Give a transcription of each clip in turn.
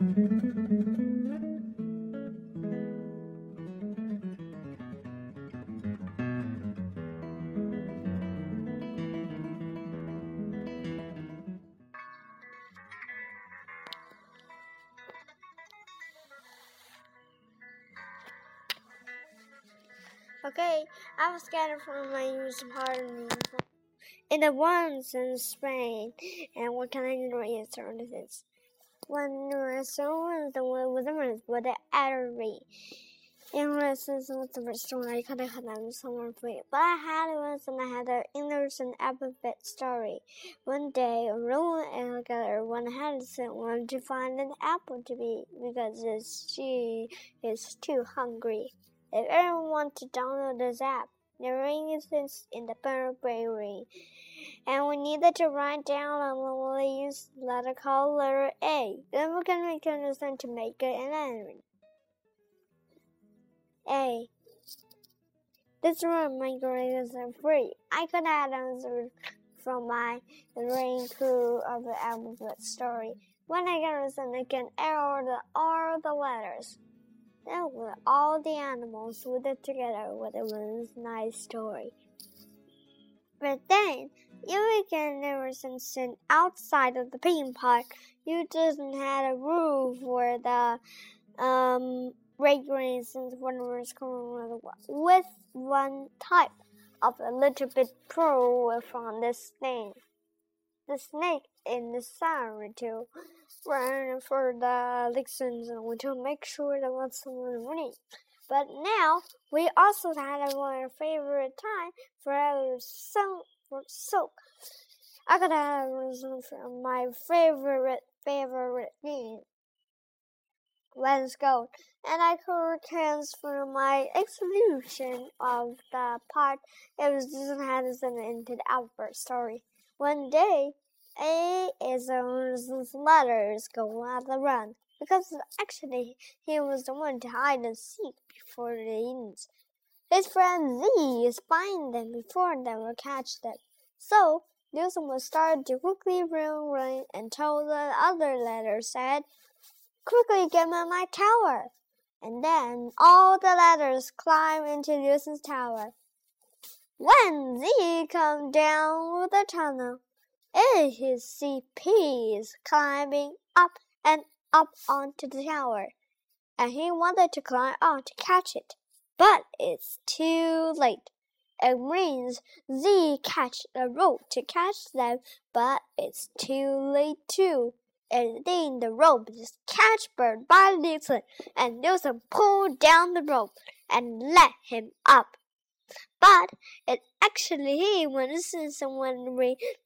Okay, I was scattered from my usual party in the once in Spain, and what can I do to answer this? When someone the one with the words with the artery. In lessons with the story, I could have done someone free, but I had once and I had an innocent alphabet story. One day, Rowan and together one had wanted to find an apple to eat because she is too hungry. If anyone wants to download this app, the ring is in the Burberry. And we needed to write down on the leaves letter called letter A. Then we can make an understand to make it an enemy. A. This room my grades are free. I could add answers from my ring crew of the alphabet story. When I get understand, I can error all the letters. Then with all the animals with it together with a nice story. But then, you again can never sit outside of the theme park. You just had a roof for the um regulations when was coming with one type of a little bit pro from this thing. The snake in the sun too run for the lessons to make sure that was someone winning. But now we also had our favorite time for our so for soak. I got a reason for my favorite favorite game. Let's go. And I could transfer my execution of the part it was just had into the Albert story. One day a is his letters go on the run because actually he was the one to hide and seek before the Indians. His friend Z is find them before they will catch them. So Newsom was started to quickly run, run until the other letter said, "Quickly get me my tower." And then all the letters climb into Newsom's tower. When Z comes down the tunnel, and his CP is climbing up and up onto the tower, and he wanted to climb out to catch it, but it's too late. It means Z catch the rope to catch them, but it's too late too. And then the rope just catch Bird by Newton, and Newton pulled down the rope and let him up. But it actually he when someone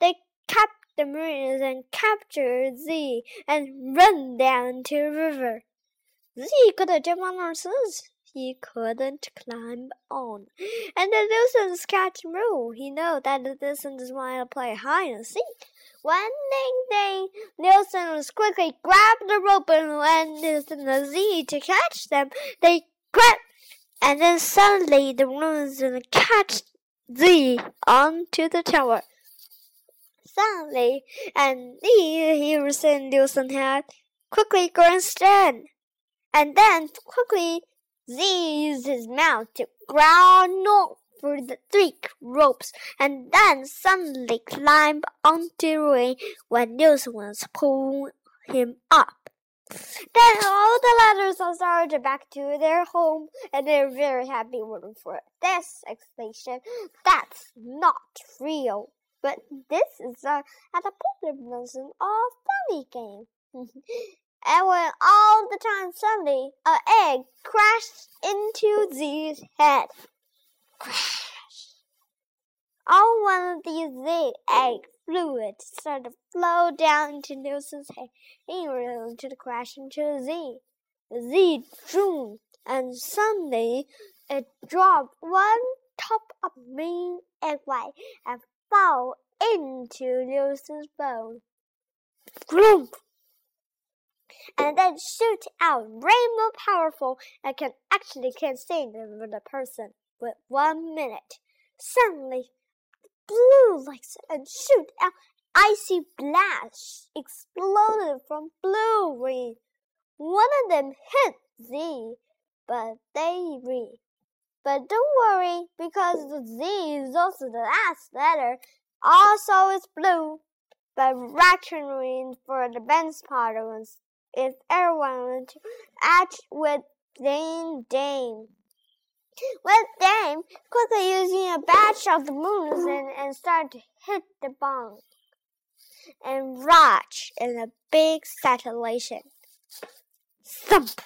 they cap the Marines and capture Z and run down to the river. Z could jump on horses. He couldn't climb on. And the Lucens catch rule. He know that the Lucens want to play hide and seek. One ding ding, was quickly grab the rope and when the Z to catch them, they grab and then suddenly the Nielsen catch Z onto the tower suddenly, and Lee Harrison Nielsen had quickly grandstand, and then quickly Z used his mouth to growl for the three ropes, and then suddenly climbed onto the ring when Nielsen was pulling him up. Then all the ladders are started back to their home, and they're very happy waiting for this explanation. That's not real. But this is a version of funny game. and when all the time suddenly an egg crashed into Z's head. Crash! All one of these Z egg fluid started to flow down into Nilson's head He and to the crash into Z. Z drew and suddenly it dropped one top of main egg white and fall into Lucy's bone. Gloom! And then shoot out rainbow powerful and can actually can save the person with one minute. Suddenly, blue lights and shoot out icy blast exploded from blue rain. One of them hit Z, but they read. But don't worry, because the Z is also the last letter. Also, it's blue. But reckoning for the best part was if everyone to act with Dame Dame. With Dame quickly using a batch of the moons and, and start to hit the bomb. And Raj in a big saturation. Thump!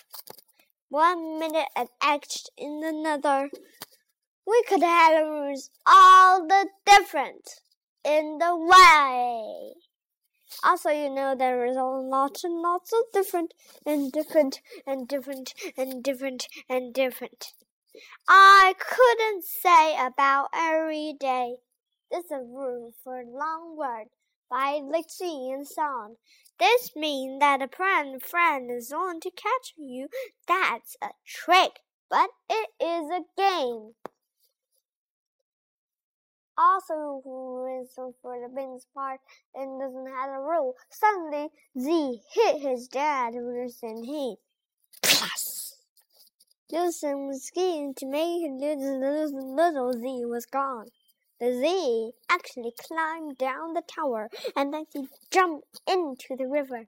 One minute and act in another. We could have rooms all the different in the way. Also, you know there is a lots and lots of different and different and different and different and different. I couldn't say about every day. There's a room for a long word by Lixie and Song. This means that a friend friend is on to catch you. That's a trick, but it is a game also who is for the biggest part and doesn't have a rule. Suddenly, Z hit his dad worse than he. Plus, Loosen was skiing to make little, little, little Z was gone. The Z actually climbed down the tower and then he jumped into the river.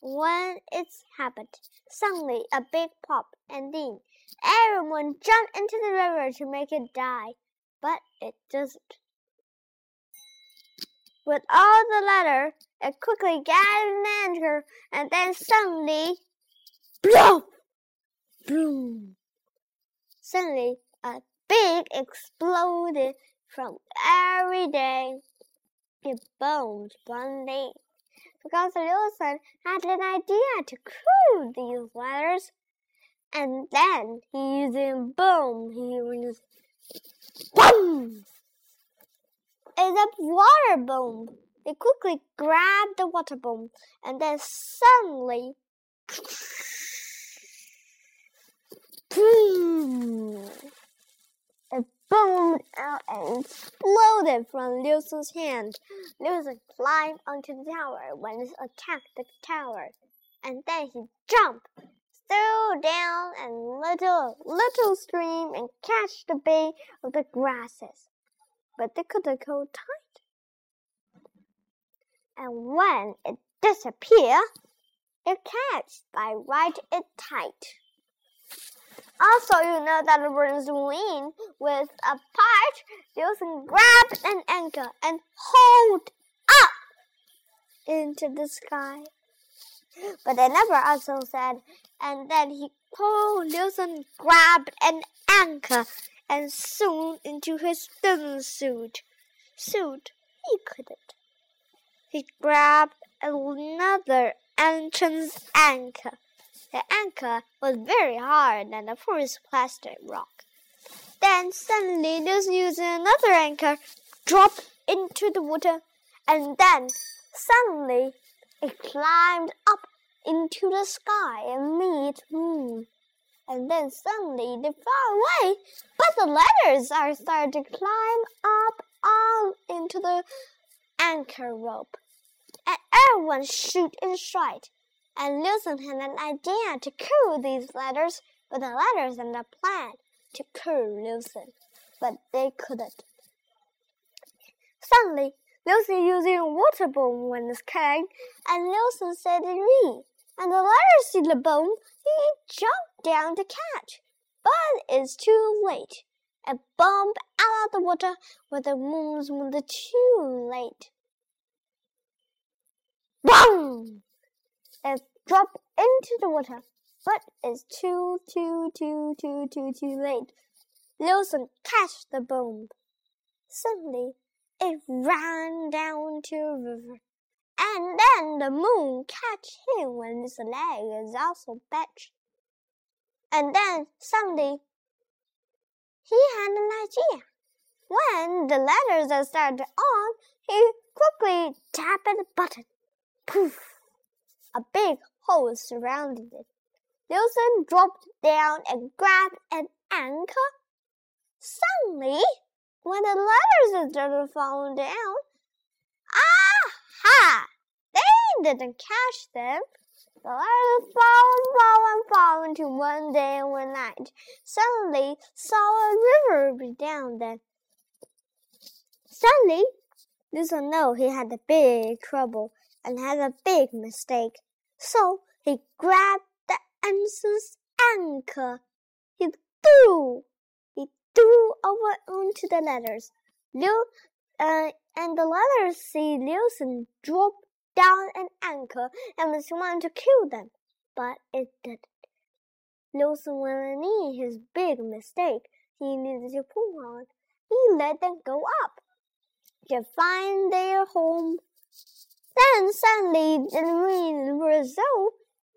When it's happened, suddenly a big pop and then Everyone jumped into the river to make it die, but it doesn't. With all the letter, it quickly gathered an and then suddenly, blow, boom. Suddenly, a big exploded from every day. It boomed one day because Wilson had an idea to cool these letters and then he using boom. He was boom. It's a water bomb. They quickly grabbed the water bomb and then suddenly boom. Boomed out and exploded from Liu Su's hand. Liu Su climbed onto the tower when it attacked the tower, and then he jumped threw down a little, little stream and catch the bay of the grasses. But they couldn't hold tight. And when it disappeared, it catch by right it tight. Also, you know that birds wing with a part using grab an anchor and hold up into the sky. But they never also said and then he pulled and grabbed an anchor and soon into his thin suit. Suit he couldn't. He grabbed another entrance anchor. The anchor was very hard than the first plastic rock. Then suddenly Lucy using another anchor dropped into the water and then suddenly it climbed up into the sky and meet moon. And then suddenly they fly away, but the letters are starting to climb up on into the anchor rope. And everyone shoot and strike. And Lucian had an idea to kill these letters, but the letters had a plan to kill Lucian, but they couldn't. Suddenly, Lucy using a water bomb when it's came, and Lucian said me, and the letters see the bone, he jumped down to catch. But it's too late. A bump out of the water where the moons were too late. Boom! It dropped into the water, but it's too, too, too, too, too, too late. Wilson catch the bomb. Suddenly, it ran down to a river. And then the moon catch him when his leg is also bent. And then suddenly he had an idea. When the letters are started on, he quickly tapped the button. Poof! A big hole surrounded it. Wilson dropped down and grabbed an anchor. Suddenly, when the letters started falling down, Ah! They didn't catch them. The letters fall and fall and fall until one day and one night, suddenly saw a river down there. Suddenly, Luther knew he had a big trouble and had a big mistake. So he grabbed the ensign's anchor. He threw, he threw over onto the letters. Liu, uh, and the letters see Liusen drop down an anchor and was to kill them, but it didn't. Liusen wasn't in his big mistake. He needed to pull on. He let them go up to find their home. Then suddenly in Brazil,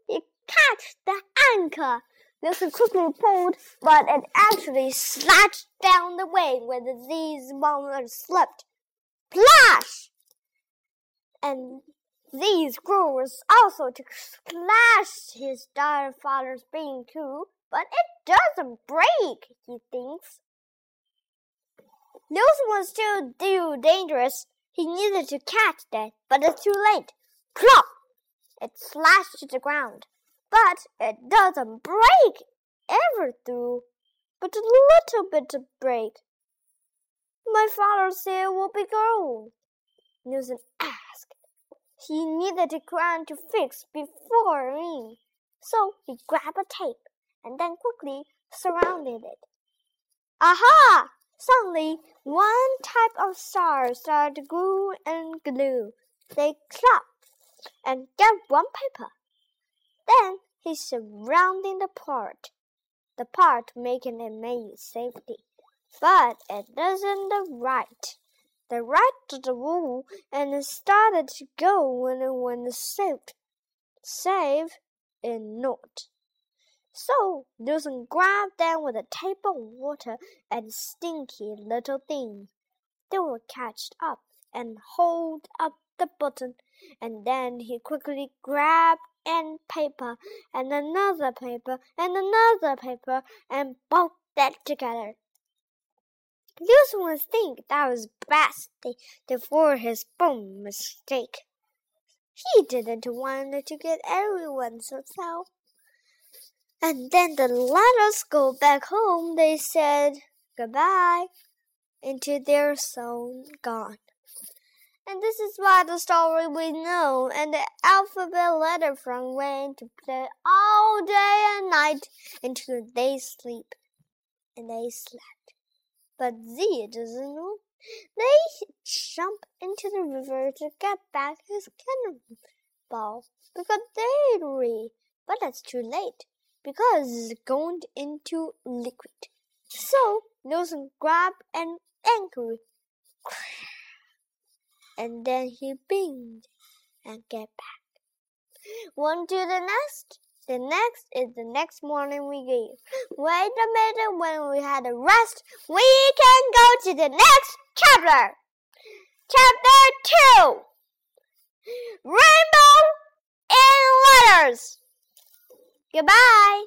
he catch the anchor. Liusen quickly pulled, but it actually slashed down the way where the these monsters slept. Splash! And these growers also to splash his dire father's being too, but it doesn't break, he thinks. News ones still too dangerous. He needed to catch that, but it's too late. Plop! It slashed to the ground, but it doesn't break ever through, but a little bit of break. My father said it will be gold. Newton asked. He needed a crown to fix before me, so he grabbed a tape and then quickly surrounded it. Aha! Suddenly, one type of star started to glue and glue. They clapped and got one paper. Then he surrounded the part, the part making it made safety. But it doesn't right. The right to the wall and it started to go when it went saved. Save and not. So Newton grabbed them with a tape of water and stinky little things. They were catched up and hold up the button, and then he quickly grabbed and paper and another paper and another paper and both that together. Newton would think that was best before his own mistake. He didn't want to get everyone so so. And then the letters go back home. They said goodbye into their song gone. And this is why the story we know and the alphabet letter from rain to play all day and night until they sleep. And they slept. But Z doesn't know. They jump into the river to get back his cannonball because they read. But that's too late because it's going into liquid. So Nelson grabbed an anchor and then he binged and get back. One to the next. The next is the next morning we gave. Wait a minute, when we had a rest, we can go to the next chapter. Chapter 2 Rainbow in Letters. Goodbye.